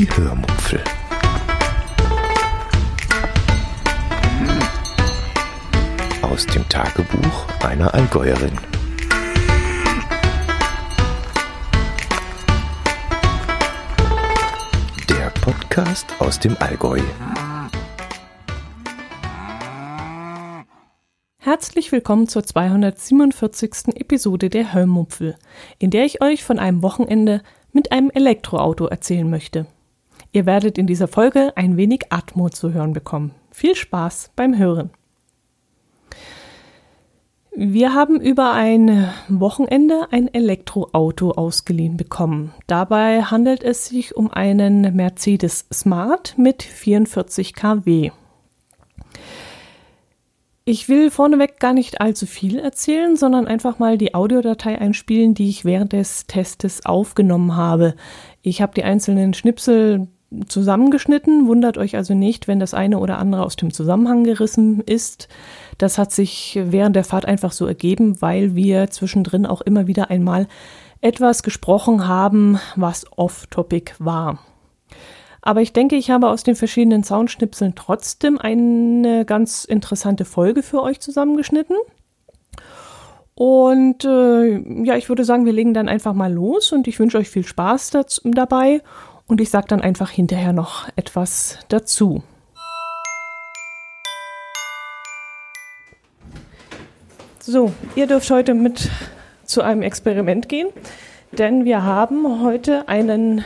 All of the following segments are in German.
Die Hörmupfel. Aus dem Tagebuch einer Allgäuerin. Der Podcast aus dem Allgäu. Herzlich willkommen zur 247. Episode der Hörmupfel, in der ich euch von einem Wochenende mit einem Elektroauto erzählen möchte. Ihr werdet in dieser Folge ein wenig Atmo zu hören bekommen. Viel Spaß beim Hören. Wir haben über ein Wochenende ein Elektroauto ausgeliehen bekommen. Dabei handelt es sich um einen Mercedes Smart mit 44 kW. Ich will vorneweg gar nicht allzu viel erzählen, sondern einfach mal die Audiodatei einspielen, die ich während des Testes aufgenommen habe. Ich habe die einzelnen Schnipsel zusammengeschnitten, wundert euch also nicht, wenn das eine oder andere aus dem Zusammenhang gerissen ist. Das hat sich während der Fahrt einfach so ergeben, weil wir zwischendrin auch immer wieder einmal etwas gesprochen haben, was off-topic war. Aber ich denke, ich habe aus den verschiedenen Soundschnipseln trotzdem eine ganz interessante Folge für euch zusammengeschnitten. Und äh, ja, ich würde sagen, wir legen dann einfach mal los und ich wünsche euch viel Spaß dazu, dabei und ich sage dann einfach hinterher noch etwas dazu. So, ihr dürft heute mit zu einem Experiment gehen, denn wir haben heute einen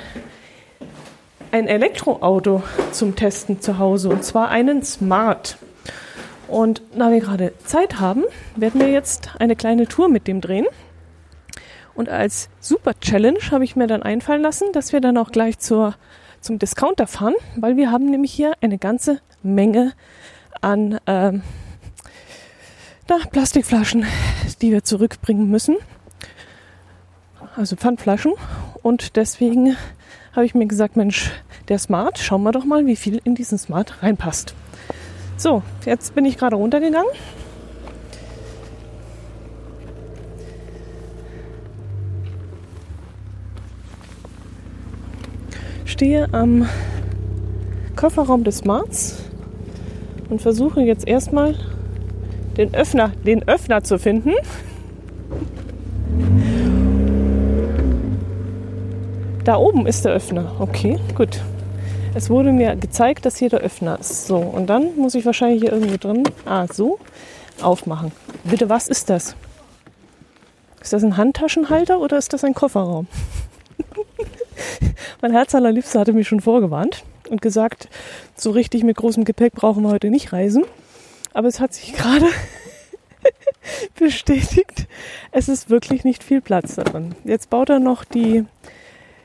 ein Elektroauto zum Testen zu Hause und zwar einen Smart. Und da wir gerade Zeit haben, werden wir jetzt eine kleine Tour mit dem drehen. Und als Super Challenge habe ich mir dann einfallen lassen, dass wir dann auch gleich zur, zum Discounter fahren, weil wir haben nämlich hier eine ganze Menge an ähm, na, Plastikflaschen, die wir zurückbringen müssen. Also Pfandflaschen. Und deswegen habe ich mir gesagt, Mensch, der Smart, schauen wir doch mal, wie viel in diesen Smart reinpasst. So, jetzt bin ich gerade runtergegangen. Stehe am Kofferraum des Smarts und versuche jetzt erstmal den Öffner, den Öffner zu finden. Da oben ist der Öffner. Okay, gut. Es wurde mir gezeigt, dass hier der Öffner ist. So, und dann muss ich wahrscheinlich hier irgendwo drin, ah, so, aufmachen. Bitte, was ist das? Ist das ein Handtaschenhalter oder ist das ein Kofferraum? Mein Herz allerliebster hatte mich schon vorgewarnt und gesagt, so richtig mit großem Gepäck brauchen wir heute nicht reisen. Aber es hat sich gerade bestätigt, es ist wirklich nicht viel Platz da drin. Jetzt baut er noch die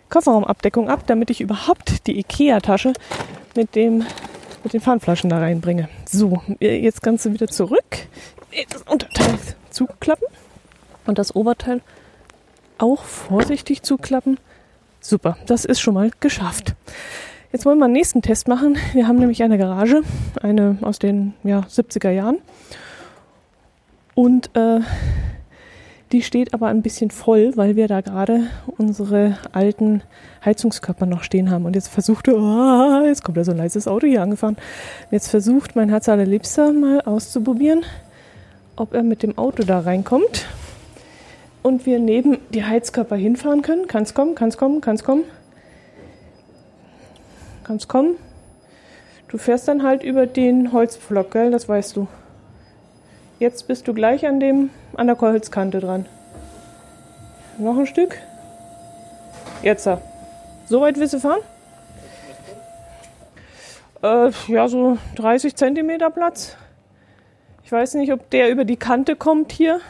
Kofferraumabdeckung ab, damit ich überhaupt die Ikea-Tasche mit dem mit den Pfandflaschen da reinbringe. So, jetzt kannst du wieder zurück. Das Unterteil zuklappen und das Oberteil auch vorsichtig zuklappen. Super, das ist schon mal geschafft. Jetzt wollen wir einen nächsten Test machen. Wir haben nämlich eine Garage, eine aus den ja, 70er Jahren. Und äh, die steht aber ein bisschen voll, weil wir da gerade unsere alten Heizungskörper noch stehen haben. Und jetzt versuchte, oh, jetzt kommt da so ein leises Auto hier angefahren. Jetzt versucht mein Herz allerliebster mal auszuprobieren, ob er mit dem Auto da reinkommt. Und wir neben die Heizkörper hinfahren können. Kann's kommen, kann's kommen, kann's kommen. Kann's kommen. Du fährst dann halt über den Holzpflock, gell? Das weißt du. Jetzt bist du gleich an, dem, an der Holzkante dran. Noch ein Stück. Jetzt. So weit willst du fahren? Äh, ja, so 30 Zentimeter Platz. Ich weiß nicht, ob der über die Kante kommt hier.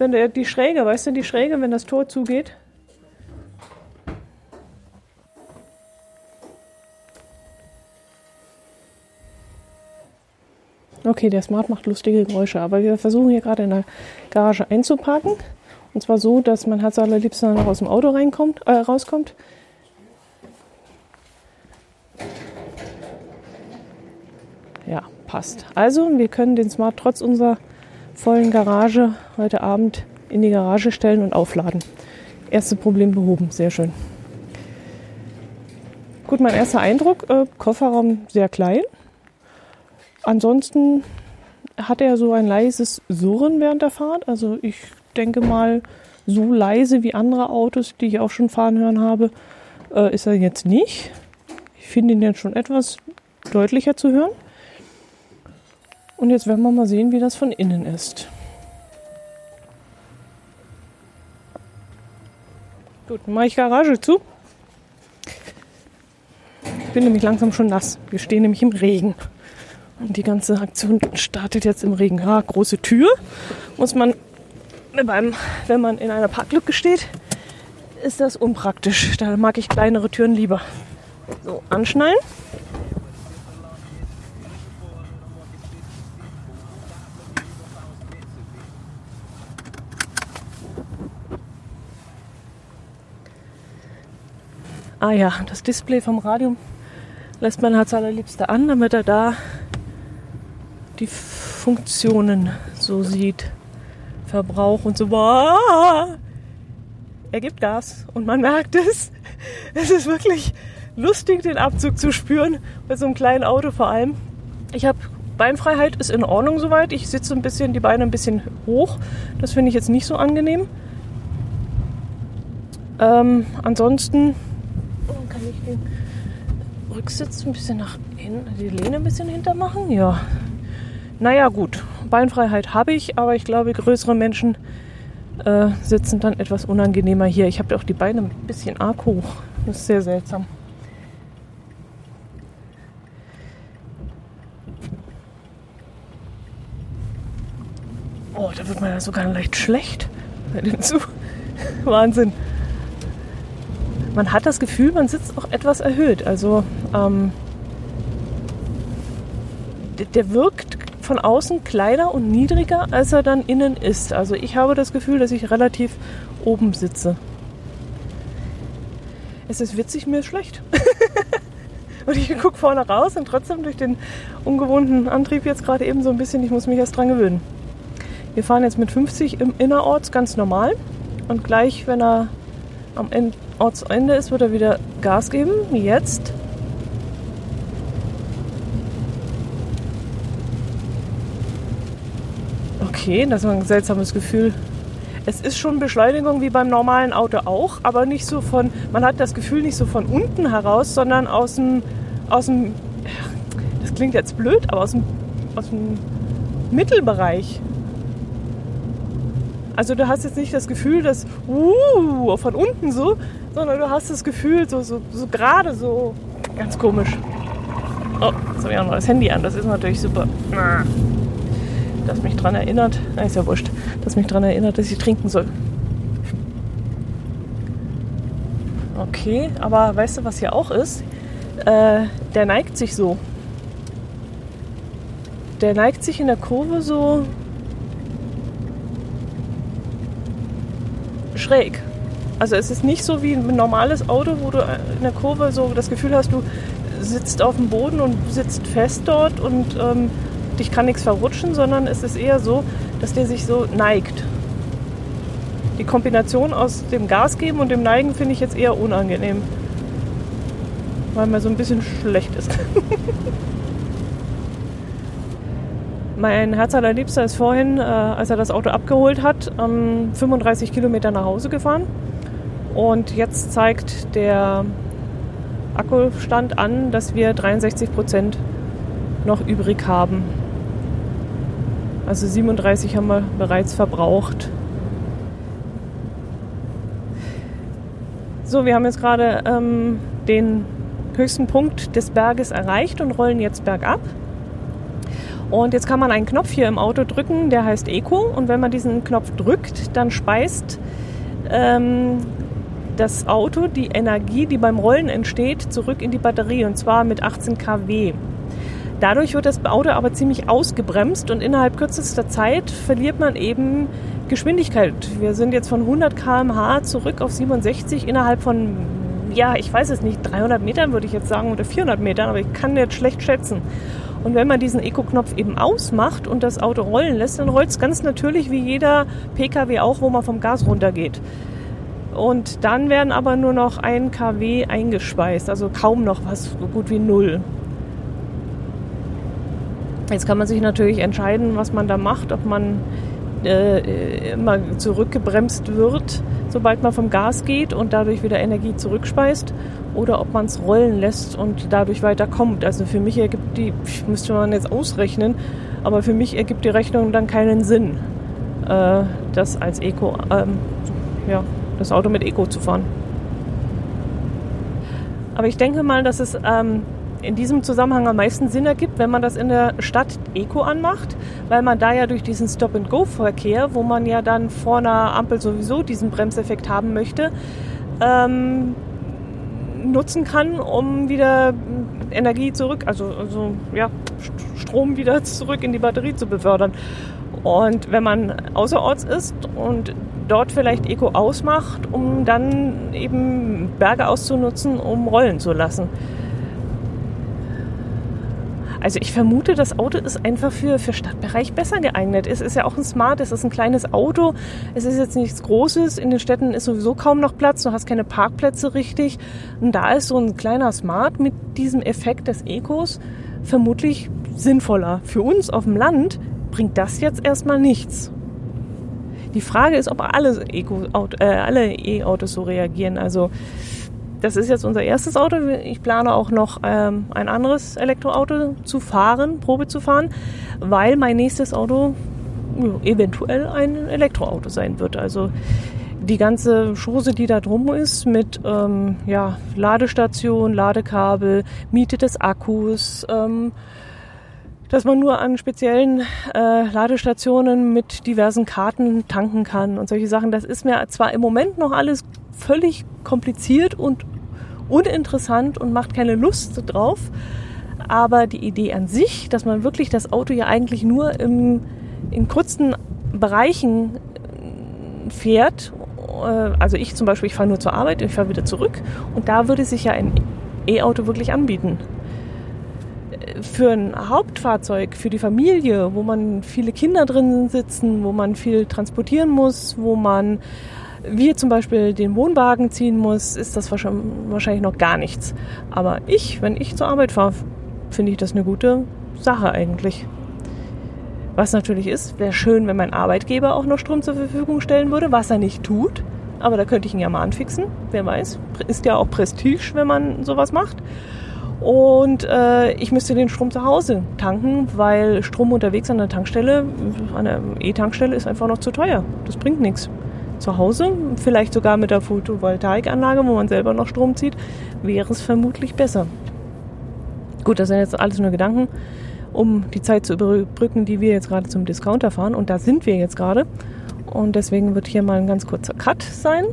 Wenn der die Schräge, weißt du, die Schräge, wenn das Tor zugeht. Okay, der Smart macht lustige Geräusche, aber wir versuchen hier gerade in der Garage einzuparken. Und zwar so, dass mein Herz allerliebster noch aus dem Auto reinkommt, äh, rauskommt. Ja, passt. Also, wir können den Smart trotz unserer vollen Garage heute Abend in die Garage stellen und aufladen. Erste Problem behoben, sehr schön. Gut, mein erster Eindruck, äh, Kofferraum sehr klein. Ansonsten hat er so ein leises Surren während der Fahrt. Also ich denke mal, so leise wie andere Autos, die ich auch schon fahren hören habe, äh, ist er jetzt nicht. Ich finde ihn jetzt schon etwas deutlicher zu hören. Und jetzt werden wir mal sehen, wie das von innen ist. Gut, dann mache ich Garage zu. Ich bin nämlich langsam schon nass. Wir stehen nämlich im Regen. Und die ganze Aktion startet jetzt im Regen. Ja, große Tür muss man beim, wenn man in einer Parklücke steht, ist das unpraktisch. Da mag ich kleinere Türen lieber. So, anschnallen. Ah ja, das Display vom Radio lässt man als allerliebster an, damit er da die Funktionen so sieht. Verbrauch und so. Boah, er gibt Gas und man merkt es. Es ist wirklich lustig, den Abzug zu spüren, bei so einem kleinen Auto vor allem. Ich habe Beinfreiheit, ist in Ordnung soweit. Ich sitze ein bisschen, die Beine ein bisschen hoch. Das finde ich jetzt nicht so angenehm. Ähm, ansonsten den Rücksitz ein bisschen nach hinten, die Lehne ein bisschen hinter machen. Ja, naja, gut. Beinfreiheit habe ich, aber ich glaube, größere Menschen äh, sitzen dann etwas unangenehmer hier. Ich habe auch die Beine ein bisschen arg hoch. Das ist sehr seltsam. Oh, da wird man ja sogar leicht schlecht bei dem Zug. Wahnsinn. Man hat das Gefühl, man sitzt auch etwas erhöht. Also ähm, der wirkt von außen kleiner und niedriger, als er dann innen ist. Also ich habe das Gefühl, dass ich relativ oben sitze. Es ist witzig, mir ist schlecht. und ich gucke vorne raus und trotzdem durch den ungewohnten Antrieb jetzt gerade eben so ein bisschen, ich muss mich erst dran gewöhnen. Wir fahren jetzt mit 50 im Innerorts ganz normal und gleich, wenn er am Ortsende ist, wird er wieder Gas geben. Jetzt okay, das ist ein seltsames Gefühl. Es ist schon Beschleunigung wie beim normalen Auto auch, aber nicht so von, man hat das Gefühl nicht so von unten heraus, sondern aus dem, aus dem, das klingt jetzt blöd, aber aus dem, aus dem Mittelbereich. Also du hast jetzt nicht das Gefühl, dass uh, von unten so, sondern du hast das Gefühl so, so, so gerade so ganz komisch. Oh, jetzt habe ich auch noch das Handy an, das ist natürlich super das mich daran erinnert, na, ist ja wurscht, das mich daran erinnert, dass ich trinken soll. Okay, aber weißt du, was hier auch ist? Äh, der neigt sich so. Der neigt sich in der Kurve so schräg. Also es ist nicht so wie ein normales Auto, wo du in der Kurve so das Gefühl hast, du sitzt auf dem Boden und sitzt fest dort und ähm, dich kann nichts verrutschen, sondern es ist eher so, dass der sich so neigt. Die Kombination aus dem Gas geben und dem Neigen finde ich jetzt eher unangenehm. Weil mir so ein bisschen schlecht ist. mein Herz allerliebster ist vorhin, äh, als er das Auto abgeholt hat, ähm, 35 Kilometer nach Hause gefahren. Und jetzt zeigt der Akkustand an, dass wir 63 Prozent noch übrig haben. Also 37 haben wir bereits verbraucht. So, wir haben jetzt gerade ähm, den höchsten Punkt des Berges erreicht und rollen jetzt bergab. Und jetzt kann man einen Knopf hier im Auto drücken, der heißt Eco. Und wenn man diesen Knopf drückt, dann speist ähm, das Auto die Energie, die beim Rollen entsteht, zurück in die Batterie und zwar mit 18 kW. Dadurch wird das Auto aber ziemlich ausgebremst und innerhalb kürzester Zeit verliert man eben Geschwindigkeit. Wir sind jetzt von 100 km/h zurück auf 67 innerhalb von, ja, ich weiß es nicht, 300 Metern würde ich jetzt sagen oder 400 Metern, aber ich kann jetzt schlecht schätzen. Und wenn man diesen Eco-Knopf eben ausmacht und das Auto rollen lässt, dann rollt es ganz natürlich wie jeder Pkw auch, wo man vom Gas runtergeht. Und dann werden aber nur noch 1 kW eingespeist, also kaum noch was, so gut wie null. Jetzt kann man sich natürlich entscheiden, was man da macht, ob man äh, immer zurückgebremst wird, sobald man vom Gas geht und dadurch wieder Energie zurückspeist oder ob man es rollen lässt und dadurch weiterkommt. Also für mich ergibt die, müsste man jetzt ausrechnen, aber für mich ergibt die Rechnung dann keinen Sinn, äh, das als Eco, ähm, ja, das Auto mit Eco zu fahren. Aber ich denke mal, dass es ähm, in diesem Zusammenhang am meisten Sinn ergibt, wenn man das in der Stadt Eco anmacht, weil man da ja durch diesen Stop-and-Go-Verkehr, wo man ja dann vor einer Ampel sowieso diesen Bremseffekt haben möchte, ähm, nutzen kann, um wieder Energie zurück, also, also ja, Strom wieder zurück in die Batterie zu befördern. Und wenn man außerorts ist und dort vielleicht Eco ausmacht, um dann eben Berge auszunutzen, um rollen zu lassen. Also ich vermute, das Auto ist einfach für, für Stadtbereich besser geeignet. Es ist ja auch ein Smart, es ist ein kleines Auto, es ist jetzt nichts Großes. In den Städten ist sowieso kaum noch Platz, du hast keine Parkplätze richtig. Und da ist so ein kleiner Smart mit diesem Effekt des Ecos vermutlich sinnvoller. Für uns auf dem Land bringt das jetzt erstmal nichts. Die Frage ist, ob alle äh, E-Autos so reagieren. Also das ist jetzt unser erstes Auto. Ich plane auch noch ähm, ein anderes Elektroauto zu fahren, Probe zu fahren, weil mein nächstes Auto ja, eventuell ein Elektroauto sein wird. Also die ganze Chose, die da drum ist, mit ähm, ja, Ladestation, Ladekabel, Miete des Akkus, ähm, dass man nur an speziellen äh, Ladestationen mit diversen Karten tanken kann und solche Sachen. Das ist mir zwar im Moment noch alles völlig kompliziert und uninteressant und macht keine Lust drauf. Aber die Idee an sich, dass man wirklich das Auto ja eigentlich nur im, in kurzen Bereichen äh, fährt, äh, also ich zum Beispiel, ich fahre nur zur Arbeit, ich fahre wieder zurück und da würde sich ja ein E-Auto wirklich anbieten. Für ein Hauptfahrzeug, für die Familie, wo man viele Kinder drin sitzen, wo man viel transportieren muss, wo man wie zum Beispiel den Wohnwagen ziehen muss, ist das wahrscheinlich noch gar nichts. Aber ich, wenn ich zur Arbeit fahre, finde ich das eine gute Sache eigentlich. Was natürlich ist, wäre schön, wenn mein Arbeitgeber auch noch Strom zur Verfügung stellen würde, was er nicht tut. Aber da könnte ich ihn ja mal anfixen. Wer weiß. Ist ja auch Prestige, wenn man sowas macht. Und äh, ich müsste den Strom zu Hause tanken, weil Strom unterwegs an der Tankstelle, an der E-Tankstelle ist einfach noch zu teuer. Das bringt nichts zu Hause, vielleicht sogar mit der Photovoltaikanlage, wo man selber noch Strom zieht, wäre es vermutlich besser. Gut, das sind jetzt alles nur Gedanken, um die Zeit zu überbrücken, die wir jetzt gerade zum Discounter fahren. Und da sind wir jetzt gerade. Und deswegen wird hier mal ein ganz kurzer Cut sein.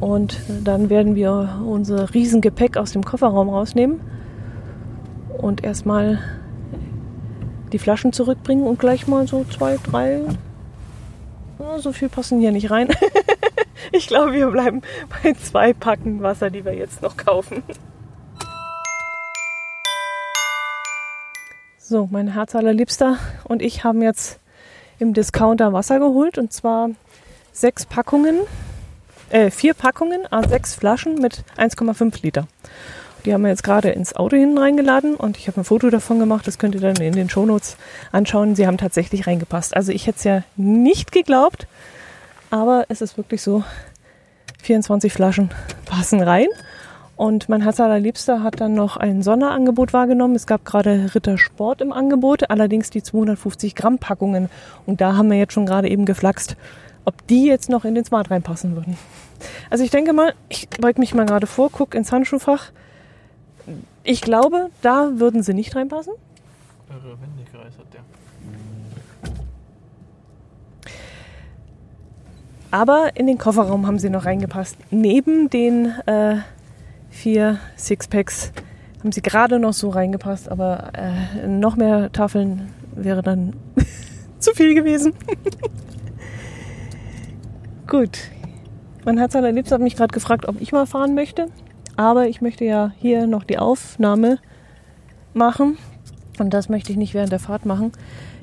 Und dann werden wir unser Riesengepäck aus dem Kofferraum rausnehmen und erstmal die Flaschen zurückbringen und gleich mal so zwei, drei so viel passen hier nicht rein. ich glaube, wir bleiben bei zwei Packen Wasser, die wir jetzt noch kaufen. So, mein Herz allerliebster und ich haben jetzt im Discounter Wasser geholt und zwar sechs Packungen, äh, vier Packungen, sechs Flaschen mit 1,5 Liter. Die haben wir jetzt gerade ins Auto hinten reingeladen und ich habe ein Foto davon gemacht. Das könnt ihr dann in den Shownotes anschauen. Sie haben tatsächlich reingepasst. Also ich hätte es ja nicht geglaubt, aber es ist wirklich so. 24 Flaschen passen rein. Und mein Herz allerliebster hat dann noch ein Sonderangebot wahrgenommen. Es gab gerade Rittersport im Angebot, allerdings die 250 Gramm Packungen. Und da haben wir jetzt schon gerade eben geflaxt, ob die jetzt noch in den Smart reinpassen würden. Also ich denke mal, ich beug mich mal gerade vor, guck ins Handschuhfach. Ich glaube, da würden sie nicht reinpassen. Irre Wendekreis hat der. Aber in den Kofferraum haben sie noch reingepasst. Neben den äh, vier Sixpacks haben sie gerade noch so reingepasst, aber äh, noch mehr Tafeln wäre dann zu viel gewesen. Gut. Mein Herz aller allerliebst hat mich gerade gefragt, ob ich mal fahren möchte. Aber ich möchte ja hier noch die Aufnahme machen. Und das möchte ich nicht während der Fahrt machen.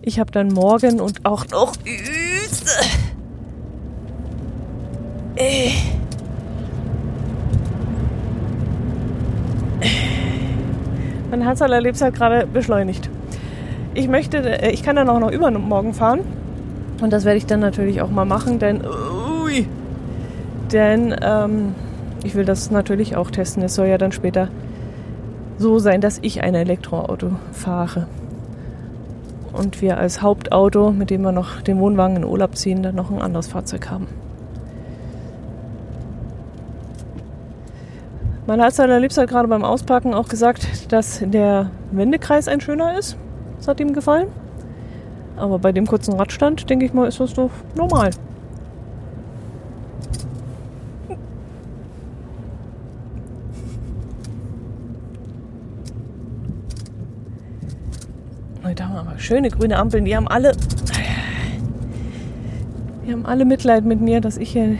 Ich habe dann morgen und auch noch äh, Mein Herz aller allerliebst hat gerade beschleunigt. Ich möchte, äh, ich kann dann auch noch übermorgen fahren. Und das werde ich dann natürlich auch mal machen, denn äh, ui, denn ähm, ich will das natürlich auch testen. Es soll ja dann später so sein, dass ich ein Elektroauto fahre. Und wir als Hauptauto, mit dem wir noch den Wohnwagen in Urlaub ziehen, dann noch ein anderes Fahrzeug haben. Mein Liebster hat gerade beim Auspacken auch gesagt, dass der Wendekreis ein schöner ist. Das hat ihm gefallen. Aber bei dem kurzen Radstand, denke ich mal, ist das doch normal. Da haben wir aber schöne grüne Ampeln. Die haben alle. Die haben alle Mitleid mit mir, dass ich hier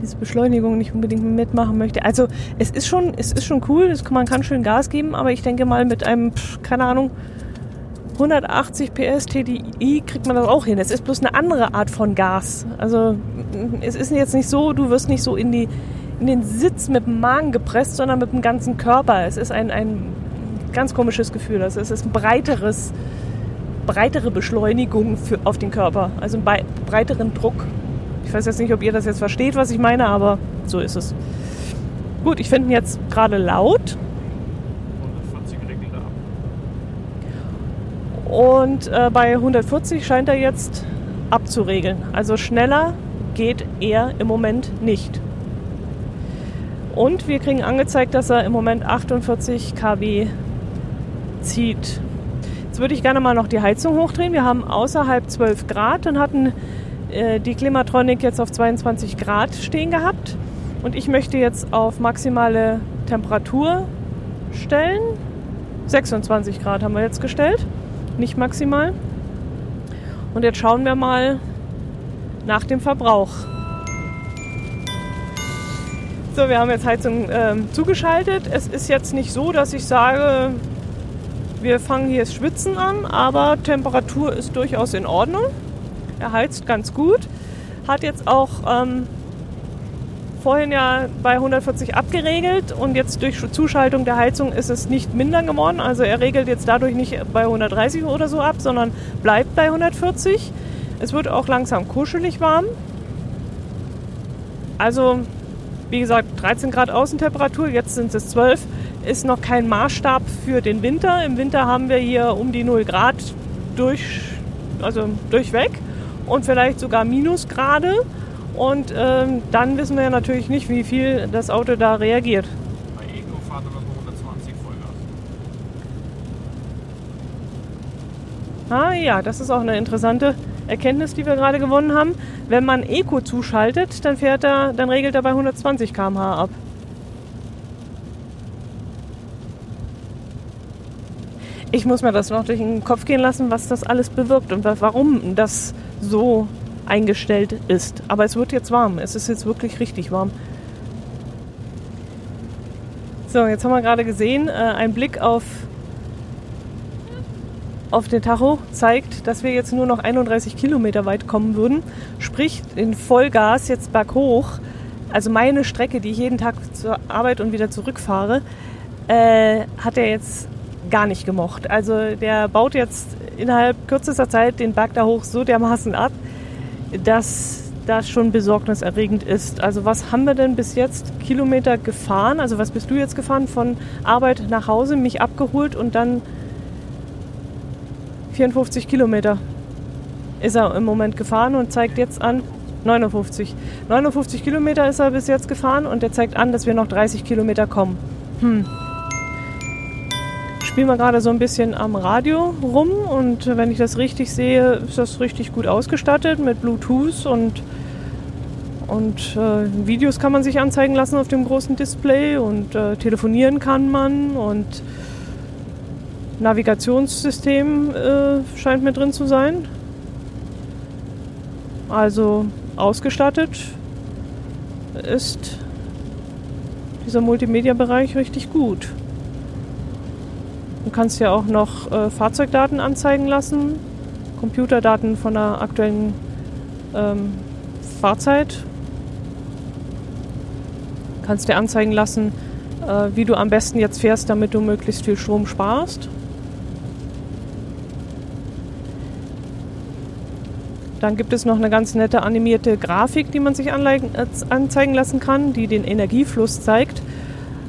diese Beschleunigung nicht unbedingt mitmachen möchte. Also es ist schon, es ist schon cool, es, man kann schön Gas geben, aber ich denke mal mit einem, keine Ahnung, 180 PS TDI kriegt man das auch hin. Es ist bloß eine andere Art von Gas. Also es ist jetzt nicht so, du wirst nicht so in, die, in den Sitz mit dem Magen gepresst, sondern mit dem ganzen Körper. Es ist ein, ein ganz komisches Gefühl. Also es ist ein breiteres, breitere Beschleunigung für, auf den Körper. Also einen breiteren Druck. Ich weiß jetzt nicht, ob ihr das jetzt versteht, was ich meine, aber so ist es. Gut, ich finde ihn jetzt gerade laut. Und äh, bei 140 scheint er jetzt abzuregeln. Also schneller geht er im Moment nicht. Und wir kriegen angezeigt, dass er im Moment 48 kW zieht. Jetzt würde ich gerne mal noch die Heizung hochdrehen. Wir haben außerhalb 12 Grad und hatten äh, die Klimatronic jetzt auf 22 Grad stehen gehabt. Und ich möchte jetzt auf maximale Temperatur stellen. 26 Grad haben wir jetzt gestellt nicht maximal. Und jetzt schauen wir mal nach dem Verbrauch. So, wir haben jetzt Heizung äh, zugeschaltet. Es ist jetzt nicht so, dass ich sage, wir fangen hier das Schwitzen an, aber Temperatur ist durchaus in Ordnung. Er heizt ganz gut. Hat jetzt auch ähm, vorhin ja bei 140 abgeregelt und jetzt durch Zuschaltung der Heizung ist es nicht minder geworden. Also er regelt jetzt dadurch nicht bei 130 oder so ab, sondern bleibt bei 140. Es wird auch langsam kuschelig warm. Also wie gesagt 13 Grad Außentemperatur, jetzt sind es 12. Ist noch kein Maßstab für den Winter. Im Winter haben wir hier um die 0 Grad durch, also durchweg und vielleicht sogar Minusgrade. Und ähm, dann wissen wir ja natürlich nicht, wie viel das Auto da reagiert. Bei Eco fahrt er mit 120 Vollgas. Ah ja, das ist auch eine interessante Erkenntnis, die wir gerade gewonnen haben. Wenn man Eco zuschaltet, dann fährt er, dann regelt er bei 120 km/h ab. Ich muss mir das noch durch den Kopf gehen lassen, was das alles bewirkt und warum das so eingestellt ist. Aber es wird jetzt warm. Es ist jetzt wirklich richtig warm. So, jetzt haben wir gerade gesehen, äh, ein Blick auf, auf den Tacho zeigt, dass wir jetzt nur noch 31 Kilometer weit kommen würden. Sprich, in Vollgas jetzt berghoch, also meine Strecke, die ich jeden Tag zur Arbeit und wieder zurückfahre, äh, hat er jetzt gar nicht gemocht. Also der baut jetzt innerhalb kürzester Zeit den Berg da hoch so dermaßen ab, dass das schon besorgniserregend ist. Also was haben wir denn bis jetzt Kilometer gefahren? Also was bist du jetzt gefahren von Arbeit nach Hause, mich abgeholt und dann 54 Kilometer ist er im Moment gefahren und zeigt jetzt an 59. 59 Kilometer ist er bis jetzt gefahren und er zeigt an, dass wir noch 30 Kilometer kommen. Hm spielen wir gerade so ein bisschen am Radio rum und wenn ich das richtig sehe, ist das richtig gut ausgestattet mit Bluetooth und, und äh, Videos kann man sich anzeigen lassen auf dem großen Display und äh, telefonieren kann man und Navigationssystem äh, scheint mit drin zu sein. Also ausgestattet ist dieser Multimedia-Bereich richtig gut. Du kannst ja auch noch äh, Fahrzeugdaten anzeigen lassen, Computerdaten von der aktuellen ähm, Fahrzeit. Kannst dir anzeigen lassen, äh, wie du am besten jetzt fährst, damit du möglichst viel Strom sparst. Dann gibt es noch eine ganz nette animierte Grafik, die man sich äh, anzeigen lassen kann, die den Energiefluss zeigt.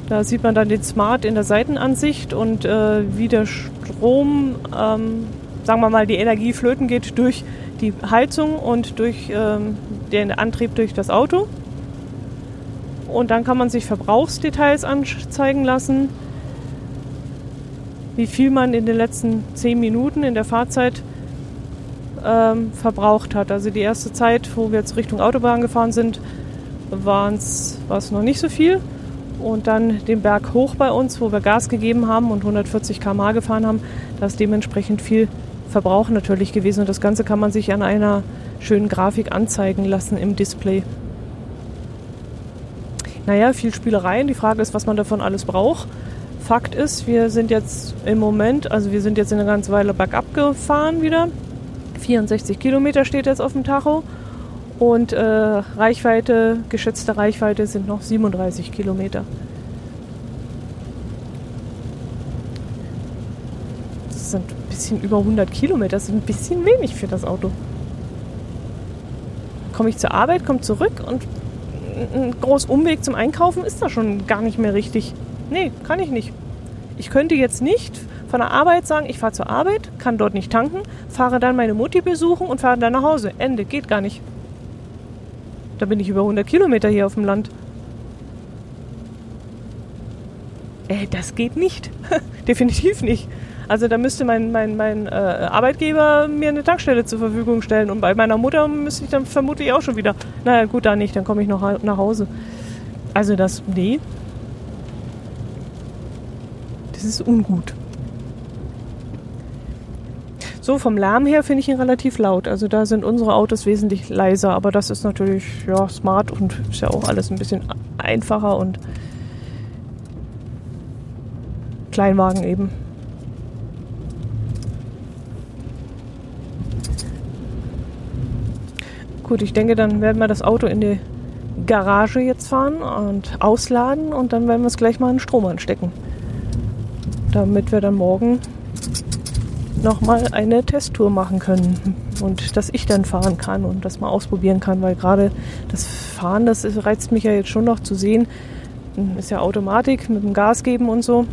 Da sieht man dann den Smart in der Seitenansicht und äh, wie der Strom, ähm, sagen wir mal, die Energie flöten geht durch die Heizung und durch ähm, den Antrieb durch das Auto. Und dann kann man sich Verbrauchsdetails anzeigen lassen, wie viel man in den letzten 10 Minuten in der Fahrzeit ähm, verbraucht hat. Also die erste Zeit, wo wir jetzt Richtung Autobahn gefahren sind, war es noch nicht so viel. Und dann den Berg hoch bei uns, wo wir Gas gegeben haben und 140 km/h gefahren haben, da ist dementsprechend viel Verbrauch natürlich gewesen. Und das Ganze kann man sich an einer schönen Grafik anzeigen lassen im Display. Naja, viel Spielereien. Die Frage ist, was man davon alles braucht. Fakt ist, wir sind jetzt im Moment, also wir sind jetzt eine ganze Weile bergab gefahren wieder. 64 Kilometer steht jetzt auf dem Tacho. Und äh, Reichweite, geschätzte Reichweite sind noch 37 Kilometer. Das sind ein bisschen über 100 Kilometer. Das ist ein bisschen wenig für das Auto. Komme ich zur Arbeit, komme zurück und ein großer Umweg zum Einkaufen ist da schon gar nicht mehr richtig. Nee, kann ich nicht. Ich könnte jetzt nicht von der Arbeit sagen, ich fahre zur Arbeit, kann dort nicht tanken, fahre dann meine Mutti besuchen und fahre dann nach Hause. Ende, geht gar nicht. Da bin ich über 100 Kilometer hier auf dem Land. Äh, das geht nicht. Definitiv nicht. Also da müsste mein, mein, mein äh, Arbeitgeber mir eine Tankstelle zur Verfügung stellen. Und bei meiner Mutter müsste ich dann vermutlich auch schon wieder. Naja, gut, da nicht, dann komme ich noch nach Hause. Also das, nee. Das ist ungut. So, vom Lärm her finde ich ihn relativ laut. Also da sind unsere Autos wesentlich leiser, aber das ist natürlich ja, smart und ist ja auch alles ein bisschen einfacher und Kleinwagen eben. Gut, ich denke, dann werden wir das Auto in die Garage jetzt fahren und ausladen und dann werden wir es gleich mal in Strom anstecken. Damit wir dann morgen nochmal eine Testtour machen können und dass ich dann fahren kann und das mal ausprobieren kann, weil gerade das Fahren, das reizt mich ja jetzt schon noch zu sehen. Ist ja Automatik mit dem Gas geben und so.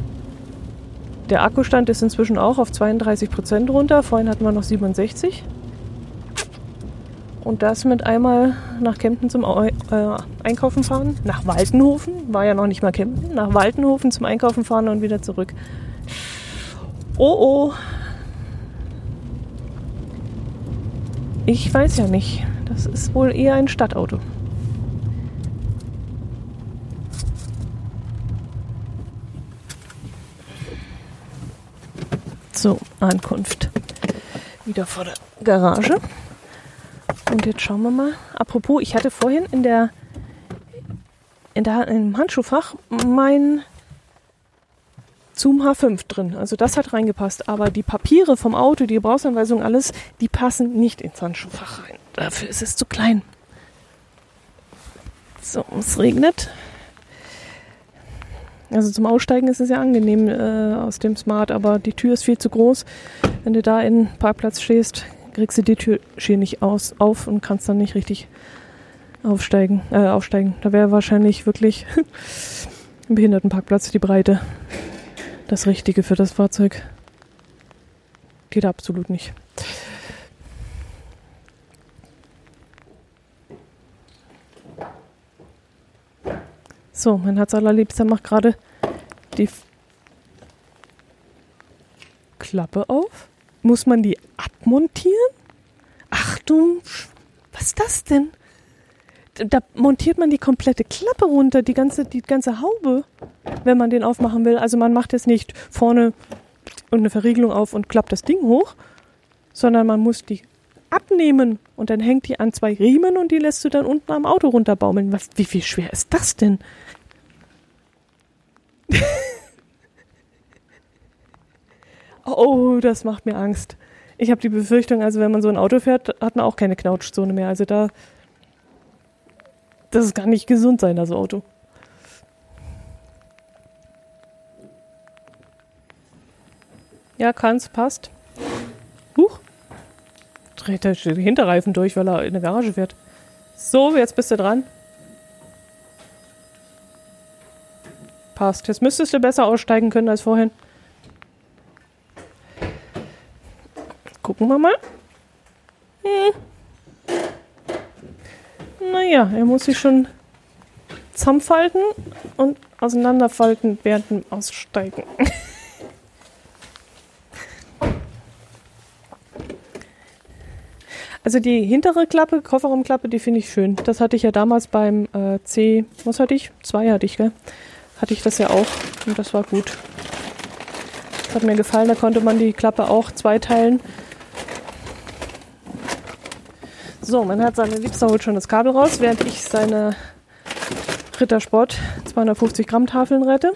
Der Akkustand ist inzwischen auch auf 32 Prozent runter. Vorhin hatten wir noch 67. Und das mit einmal nach Kempten zum äh, Einkaufen fahren. Nach Waltenhofen, war ja noch nicht mal Kempten. Nach Waltenhofen zum Einkaufen fahren und wieder zurück. Oh oh, Ich weiß ja nicht. Das ist wohl eher ein Stadtauto. So, Ankunft. Wieder vor der Garage. Und jetzt schauen wir mal. Apropos, ich hatte vorhin in der, in der im Handschuhfach mein Zoom H5 drin. Also das hat reingepasst. Aber die Papiere vom Auto, die Gebrauchsanweisung, alles, die passen nicht ins Handschuhfach rein. Dafür ist es zu klein. So, es regnet. Also zum Aussteigen ist es ja angenehm äh, aus dem Smart, aber die Tür ist viel zu groß. Wenn du da in Parkplatz stehst, kriegst du die Tür schier nicht aus, auf und kannst dann nicht richtig aufsteigen, äh, aufsteigen. Da wäre wahrscheinlich wirklich ein Behindertenparkplatz die Breite das Richtige für das Fahrzeug. Geht absolut nicht. So, mein Herz allerliebster macht gerade die Klappe auf. Muss man die abmontieren? Achtung, was ist das denn? Da montiert man die komplette Klappe runter, die ganze, die ganze Haube wenn man den aufmachen will. Also man macht jetzt nicht vorne eine Verriegelung auf und klappt das Ding hoch, sondern man muss die abnehmen und dann hängt die an zwei Riemen und die lässt du dann unten am Auto runterbaumeln. Was, wie viel schwer ist das denn? oh, das macht mir Angst. Ich habe die Befürchtung, also wenn man so ein Auto fährt, hat man auch keine Knautschzone mehr. Also da, das kann nicht gesund sein, das Auto. Ja, kann's, passt. Huch. Dreht der Hinterreifen durch, weil er in der Garage fährt. So, jetzt bist du dran. Passt. Jetzt müsstest du besser aussteigen können als vorhin. Gucken wir mal. Hm. Naja, er muss sich schon zusammenfalten und auseinanderfalten während dem Aussteigen. Also die hintere Klappe, Kofferraumklappe, die finde ich schön. Das hatte ich ja damals beim äh, C, was hatte ich? Zwei hatte ich, gell? Hatte ich das ja auch und das war gut. Das hat mir gefallen, da konnte man die Klappe auch zweiteilen. So, mein Herz seine Liebster holt schon das Kabel raus, während ich seine Rittersport 250 Gramm Tafeln rette.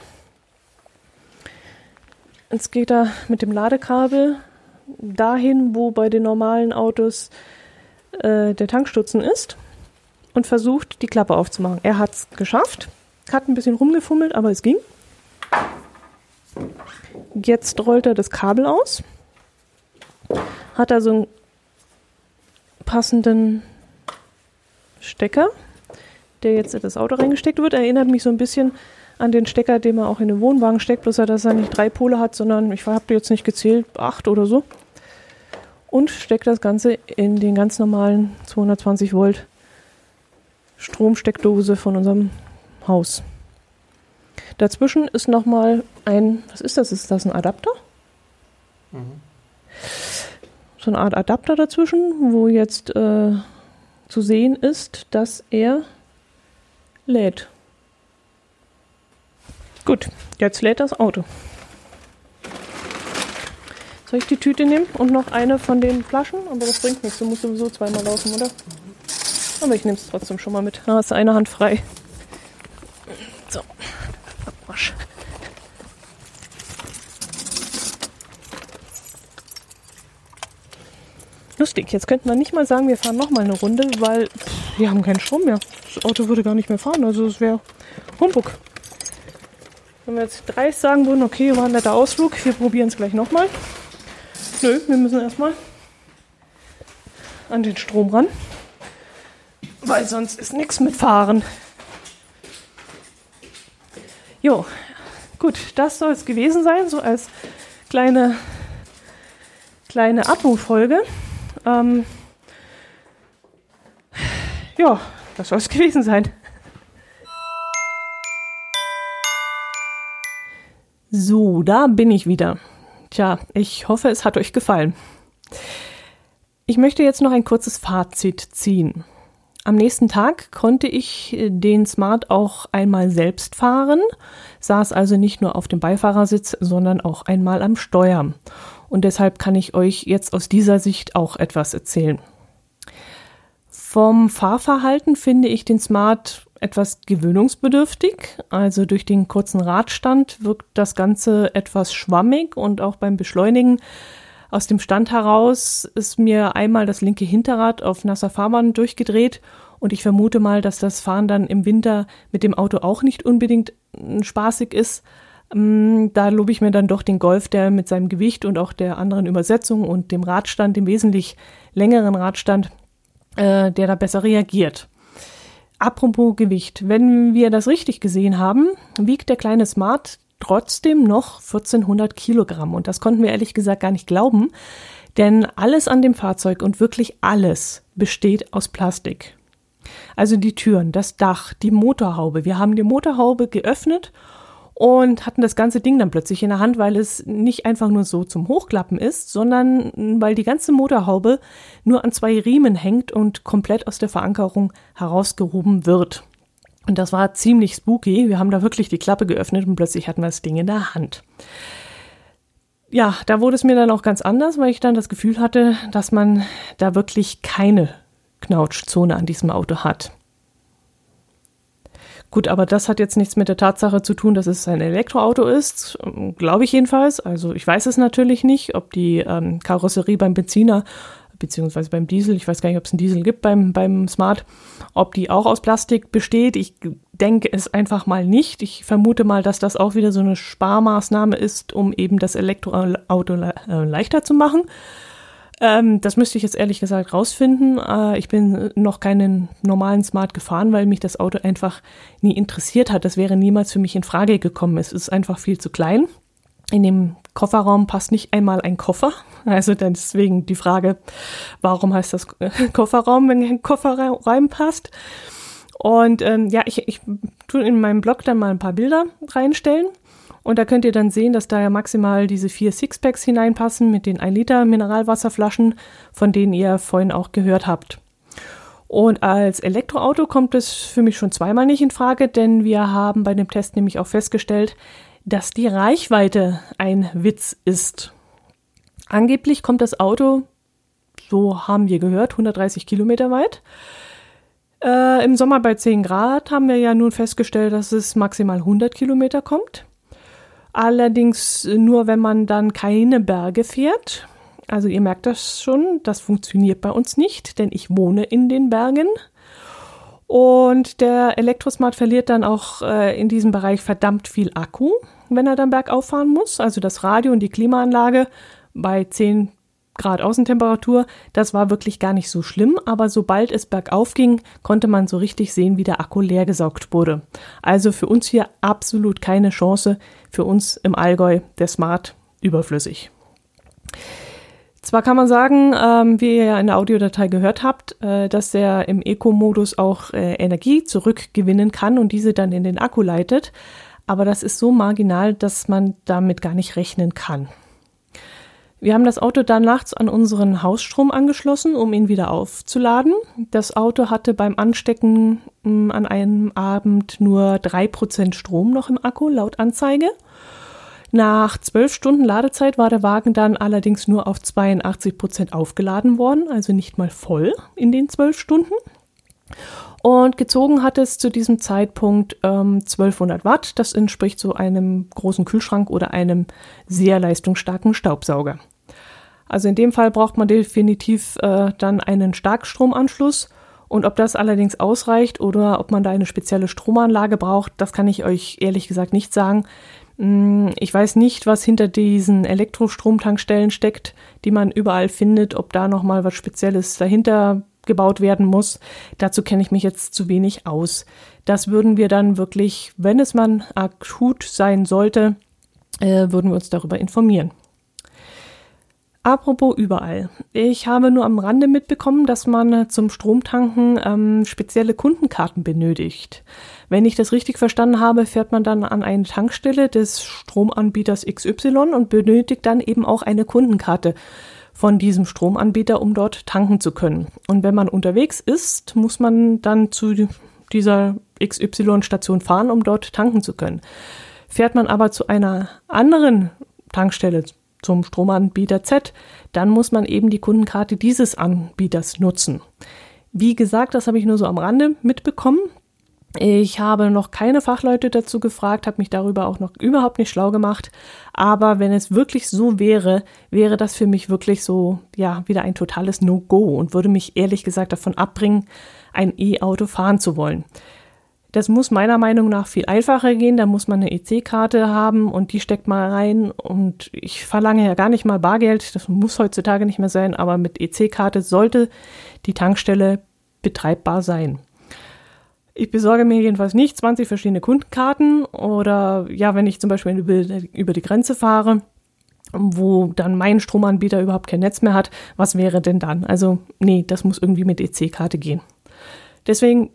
Jetzt geht er mit dem Ladekabel dahin, wo bei den normalen Autos äh, der Tankstutzen ist und versucht, die Klappe aufzumachen. Er hat es geschafft, hat ein bisschen rumgefummelt, aber es ging. Jetzt rollt er das Kabel aus, hat also einen passenden Stecker, der jetzt in das Auto reingesteckt wird. Erinnert mich so ein bisschen an den Stecker, den man auch in den Wohnwagen steckt, bloß dass er nicht drei Pole hat, sondern ich habe jetzt nicht gezählt, acht oder so. Und steckt das Ganze in den ganz normalen 220 Volt Stromsteckdose von unserem Haus. Dazwischen ist nochmal ein, was ist das? Ist das ein Adapter? Mhm. So eine Art Adapter dazwischen, wo jetzt äh, zu sehen ist, dass er lädt. Gut, jetzt lädt das Auto. Soll ich die Tüte nehmen und noch eine von den Flaschen? Aber das bringt nichts, du musst sowieso zweimal laufen, oder? Aber ich nehme es trotzdem schon mal mit. Da ist eine Hand frei. So, Abwasch. Lustig, jetzt könnten wir nicht mal sagen, wir fahren nochmal eine Runde, weil wir haben keinen Strom mehr. Das Auto würde gar nicht mehr fahren, also es wäre Humbug. Wenn wir jetzt dreist sagen würden, okay, war ein netter Ausflug, wir probieren es gleich nochmal. Nö, wir müssen erstmal an den Strom ran, weil sonst ist nichts mit Fahren. Jo, gut, das soll es gewesen sein, so als kleine, kleine Atmungsfolge. Ähm, ja, das soll es gewesen sein. So, da bin ich wieder. Tja, ich hoffe, es hat euch gefallen. Ich möchte jetzt noch ein kurzes Fazit ziehen. Am nächsten Tag konnte ich den Smart auch einmal selbst fahren, saß also nicht nur auf dem Beifahrersitz, sondern auch einmal am Steuer. Und deshalb kann ich euch jetzt aus dieser Sicht auch etwas erzählen. Vom Fahrverhalten finde ich den Smart etwas gewöhnungsbedürftig. Also durch den kurzen Radstand wirkt das Ganze etwas schwammig und auch beim Beschleunigen aus dem Stand heraus ist mir einmal das linke Hinterrad auf nasser Fahrbahn durchgedreht und ich vermute mal, dass das Fahren dann im Winter mit dem Auto auch nicht unbedingt hm, spaßig ist. Hm, da lobe ich mir dann doch den Golf, der mit seinem Gewicht und auch der anderen Übersetzung und dem Radstand, dem wesentlich längeren Radstand, äh, der da besser reagiert. Apropos Gewicht, wenn wir das richtig gesehen haben, wiegt der kleine Smart trotzdem noch 1400 Kilogramm. Und das konnten wir ehrlich gesagt gar nicht glauben, denn alles an dem Fahrzeug und wirklich alles besteht aus Plastik. Also die Türen, das Dach, die Motorhaube. Wir haben die Motorhaube geöffnet und hatten das ganze Ding dann plötzlich in der Hand, weil es nicht einfach nur so zum Hochklappen ist, sondern weil die ganze Motorhaube nur an zwei Riemen hängt und komplett aus der Verankerung herausgehoben wird. Und das war ziemlich spooky. Wir haben da wirklich die Klappe geöffnet und plötzlich hatten wir das Ding in der Hand. Ja, da wurde es mir dann auch ganz anders, weil ich dann das Gefühl hatte, dass man da wirklich keine Knautschzone an diesem Auto hat. Gut, aber das hat jetzt nichts mit der Tatsache zu tun, dass es ein Elektroauto ist, glaube ich jedenfalls. Also ich weiß es natürlich nicht, ob die ähm, Karosserie beim Benziner beziehungsweise beim Diesel, ich weiß gar nicht, ob es einen Diesel gibt beim, beim Smart, ob die auch aus Plastik besteht. Ich denke es einfach mal nicht. Ich vermute mal, dass das auch wieder so eine Sparmaßnahme ist, um eben das Elektroauto le äh, leichter zu machen. Ähm, das müsste ich jetzt ehrlich gesagt rausfinden. Äh, ich bin noch keinen normalen Smart gefahren, weil mich das Auto einfach nie interessiert hat. Das wäre niemals für mich in Frage gekommen. Es ist einfach viel zu klein. In dem Kofferraum passt nicht einmal ein Koffer. Also deswegen die Frage, warum heißt das Kofferraum, wenn kein Kofferraum passt? Und ähm, ja, ich, ich tue in meinem Blog dann mal ein paar Bilder reinstellen. Und da könnt ihr dann sehen, dass da ja maximal diese vier Sixpacks hineinpassen mit den 1 Liter Mineralwasserflaschen, von denen ihr vorhin auch gehört habt. Und als Elektroauto kommt es für mich schon zweimal nicht in Frage, denn wir haben bei dem Test nämlich auch festgestellt, dass die Reichweite ein Witz ist. Angeblich kommt das Auto, so haben wir gehört, 130 Kilometer weit. Äh, Im Sommer bei 10 Grad haben wir ja nun festgestellt, dass es maximal 100 Kilometer kommt. Allerdings nur, wenn man dann keine Berge fährt. Also ihr merkt das schon, das funktioniert bei uns nicht, denn ich wohne in den Bergen. Und der Elektrosmart verliert dann auch äh, in diesem Bereich verdammt viel Akku, wenn er dann bergauf fahren muss. Also das Radio und die Klimaanlage bei 10 Grad Außentemperatur, das war wirklich gar nicht so schlimm, aber sobald es bergauf ging, konnte man so richtig sehen, wie der Akku leer gesaugt wurde. Also für uns hier absolut keine Chance, für uns im Allgäu der Smart überflüssig. Zwar kann man sagen, ähm, wie ihr ja in der Audiodatei gehört habt, äh, dass er im Eco-Modus auch äh, Energie zurückgewinnen kann und diese dann in den Akku leitet, aber das ist so marginal, dass man damit gar nicht rechnen kann. Wir haben das Auto dann nachts an unseren Hausstrom angeschlossen, um ihn wieder aufzuladen. Das Auto hatte beim Anstecken mh, an einem Abend nur drei Prozent Strom noch im Akku, laut Anzeige. Nach zwölf Stunden Ladezeit war der Wagen dann allerdings nur auf 82 Prozent aufgeladen worden, also nicht mal voll in den zwölf Stunden. Und gezogen hat es zu diesem Zeitpunkt ähm, 1200 Watt. Das entspricht so einem großen Kühlschrank oder einem sehr leistungsstarken Staubsauger. Also in dem Fall braucht man definitiv äh, dann einen Starkstromanschluss. Und ob das allerdings ausreicht oder ob man da eine spezielle Stromanlage braucht, das kann ich euch ehrlich gesagt nicht sagen. Mm, ich weiß nicht, was hinter diesen Elektrostromtankstellen steckt, die man überall findet, ob da nochmal was Spezielles dahinter gebaut werden muss. Dazu kenne ich mich jetzt zu wenig aus. Das würden wir dann wirklich, wenn es mal akut sein sollte, äh, würden wir uns darüber informieren. Apropos überall. Ich habe nur am Rande mitbekommen, dass man zum Stromtanken ähm, spezielle Kundenkarten benötigt. Wenn ich das richtig verstanden habe, fährt man dann an eine Tankstelle des Stromanbieters XY und benötigt dann eben auch eine Kundenkarte von diesem Stromanbieter, um dort tanken zu können. Und wenn man unterwegs ist, muss man dann zu dieser XY-Station fahren, um dort tanken zu können. Fährt man aber zu einer anderen Tankstelle, zum Stromanbieter Z, dann muss man eben die Kundenkarte dieses Anbieters nutzen. Wie gesagt, das habe ich nur so am Rande mitbekommen. Ich habe noch keine Fachleute dazu gefragt, habe mich darüber auch noch überhaupt nicht schlau gemacht. Aber wenn es wirklich so wäre, wäre das für mich wirklich so, ja, wieder ein totales No-Go und würde mich ehrlich gesagt davon abbringen, ein E-Auto fahren zu wollen. Das muss meiner Meinung nach viel einfacher gehen. Da muss man eine EC-Karte haben und die steckt mal rein. Und ich verlange ja gar nicht mal Bargeld. Das muss heutzutage nicht mehr sein. Aber mit EC-Karte sollte die Tankstelle betreibbar sein. Ich besorge mir jedenfalls nicht 20 verschiedene Kundenkarten oder ja, wenn ich zum Beispiel über, über die Grenze fahre, wo dann mein Stromanbieter überhaupt kein Netz mehr hat, was wäre denn dann? Also nee, das muss irgendwie mit EC-Karte gehen. Deswegen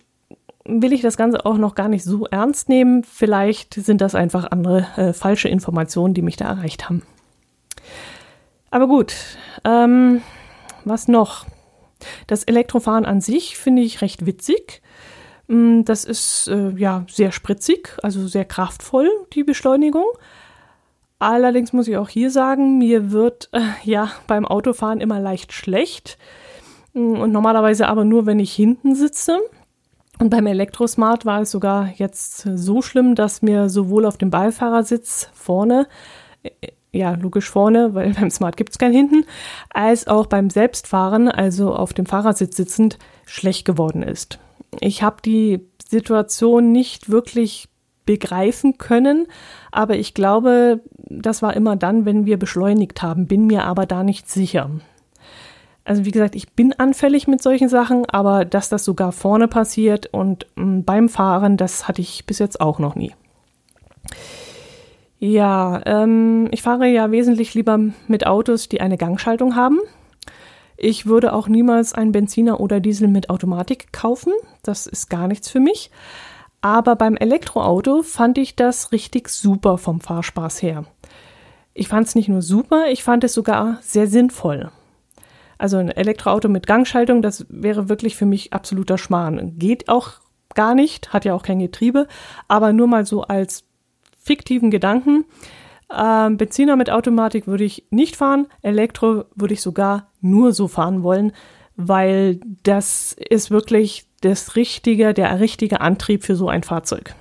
will ich das Ganze auch noch gar nicht so ernst nehmen. Vielleicht sind das einfach andere äh, falsche Informationen, die mich da erreicht haben. Aber gut, ähm, was noch? Das Elektrofahren an sich finde ich recht witzig. Mm, das ist äh, ja sehr spritzig, also sehr kraftvoll, die Beschleunigung. Allerdings muss ich auch hier sagen, mir wird äh, ja beim Autofahren immer leicht schlecht. Mm, und normalerweise aber nur, wenn ich hinten sitze. Und beim Elektrosmart war es sogar jetzt so schlimm, dass mir sowohl auf dem Beifahrersitz vorne ja, logisch vorne, weil beim Smart gibt es kein hinten, als auch beim Selbstfahren, also auf dem Fahrersitz sitzend, schlecht geworden ist. Ich habe die Situation nicht wirklich begreifen können, aber ich glaube, das war immer dann, wenn wir beschleunigt haben, bin mir aber da nicht sicher. Also wie gesagt, ich bin anfällig mit solchen Sachen, aber dass das sogar vorne passiert und mm, beim Fahren, das hatte ich bis jetzt auch noch nie. Ja, ähm, ich fahre ja wesentlich lieber mit Autos, die eine Gangschaltung haben. Ich würde auch niemals einen Benziner oder Diesel mit Automatik kaufen. Das ist gar nichts für mich. Aber beim Elektroauto fand ich das richtig super vom Fahrspaß her. Ich fand es nicht nur super, ich fand es sogar sehr sinnvoll. Also ein Elektroauto mit Gangschaltung, das wäre wirklich für mich absoluter Schmarrn. Geht auch gar nicht, hat ja auch kein Getriebe, aber nur mal so als fiktiven Gedanken. Ähm, Benziner mit Automatik würde ich nicht fahren, Elektro würde ich sogar nur so fahren wollen, weil das ist wirklich das richtige, der richtige Antrieb für so ein Fahrzeug.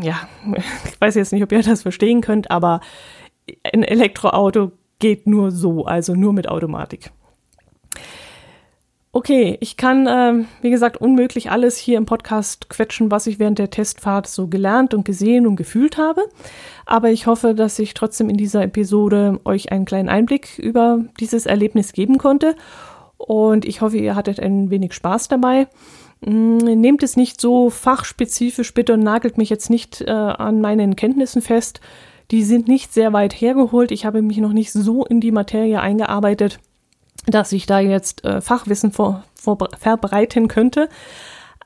Ja, ich weiß jetzt nicht, ob ihr das verstehen könnt, aber ein Elektroauto geht nur so, also nur mit Automatik. Okay, ich kann, äh, wie gesagt, unmöglich alles hier im Podcast quetschen, was ich während der Testfahrt so gelernt und gesehen und gefühlt habe. Aber ich hoffe, dass ich trotzdem in dieser Episode euch einen kleinen Einblick über dieses Erlebnis geben konnte. Und ich hoffe, ihr hattet ein wenig Spaß dabei. Mm, nehmt es nicht so fachspezifisch bitte und nagelt mich jetzt nicht äh, an meinen Kenntnissen fest. Die sind nicht sehr weit hergeholt. Ich habe mich noch nicht so in die Materie eingearbeitet dass ich da jetzt äh, Fachwissen vor, vor, verbreiten könnte.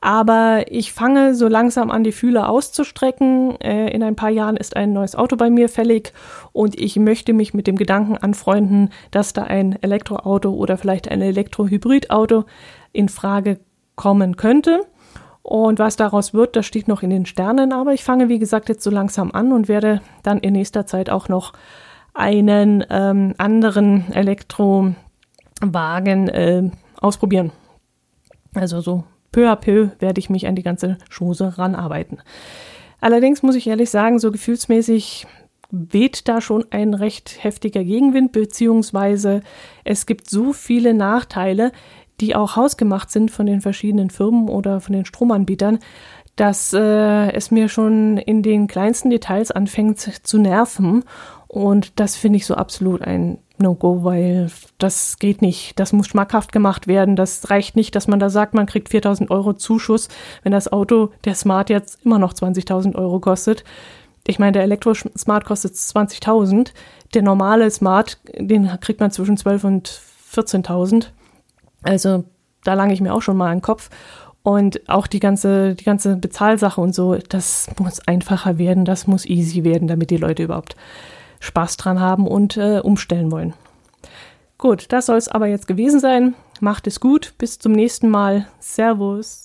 Aber ich fange so langsam an, die Fühler auszustrecken. Äh, in ein paar Jahren ist ein neues Auto bei mir fällig und ich möchte mich mit dem Gedanken anfreunden, dass da ein Elektroauto oder vielleicht ein Elektrohybridauto in Frage kommen könnte. Und was daraus wird, das steht noch in den Sternen. Aber ich fange, wie gesagt, jetzt so langsam an und werde dann in nächster Zeit auch noch einen ähm, anderen Elektro Wagen äh, ausprobieren. Also so peu à peu werde ich mich an die ganze Chose ranarbeiten. Allerdings muss ich ehrlich sagen, so gefühlsmäßig weht da schon ein recht heftiger Gegenwind, beziehungsweise es gibt so viele Nachteile, die auch hausgemacht sind von den verschiedenen Firmen oder von den Stromanbietern, dass äh, es mir schon in den kleinsten Details anfängt zu nerven. Und das finde ich so absolut ein No-Go, weil das geht nicht. Das muss schmackhaft gemacht werden. Das reicht nicht, dass man da sagt, man kriegt 4000 Euro Zuschuss, wenn das Auto, der Smart jetzt immer noch 20.000 Euro kostet. Ich meine, der Elektro-Smart kostet 20.000. Der normale Smart, den kriegt man zwischen 12 und 14.000. Also da lange ich mir auch schon mal einen Kopf. Und auch die ganze, die ganze Bezahlsache und so, das muss einfacher werden, das muss easy werden, damit die Leute überhaupt Spaß dran haben und äh, umstellen wollen. Gut, das soll es aber jetzt gewesen sein. Macht es gut. Bis zum nächsten Mal. Servus.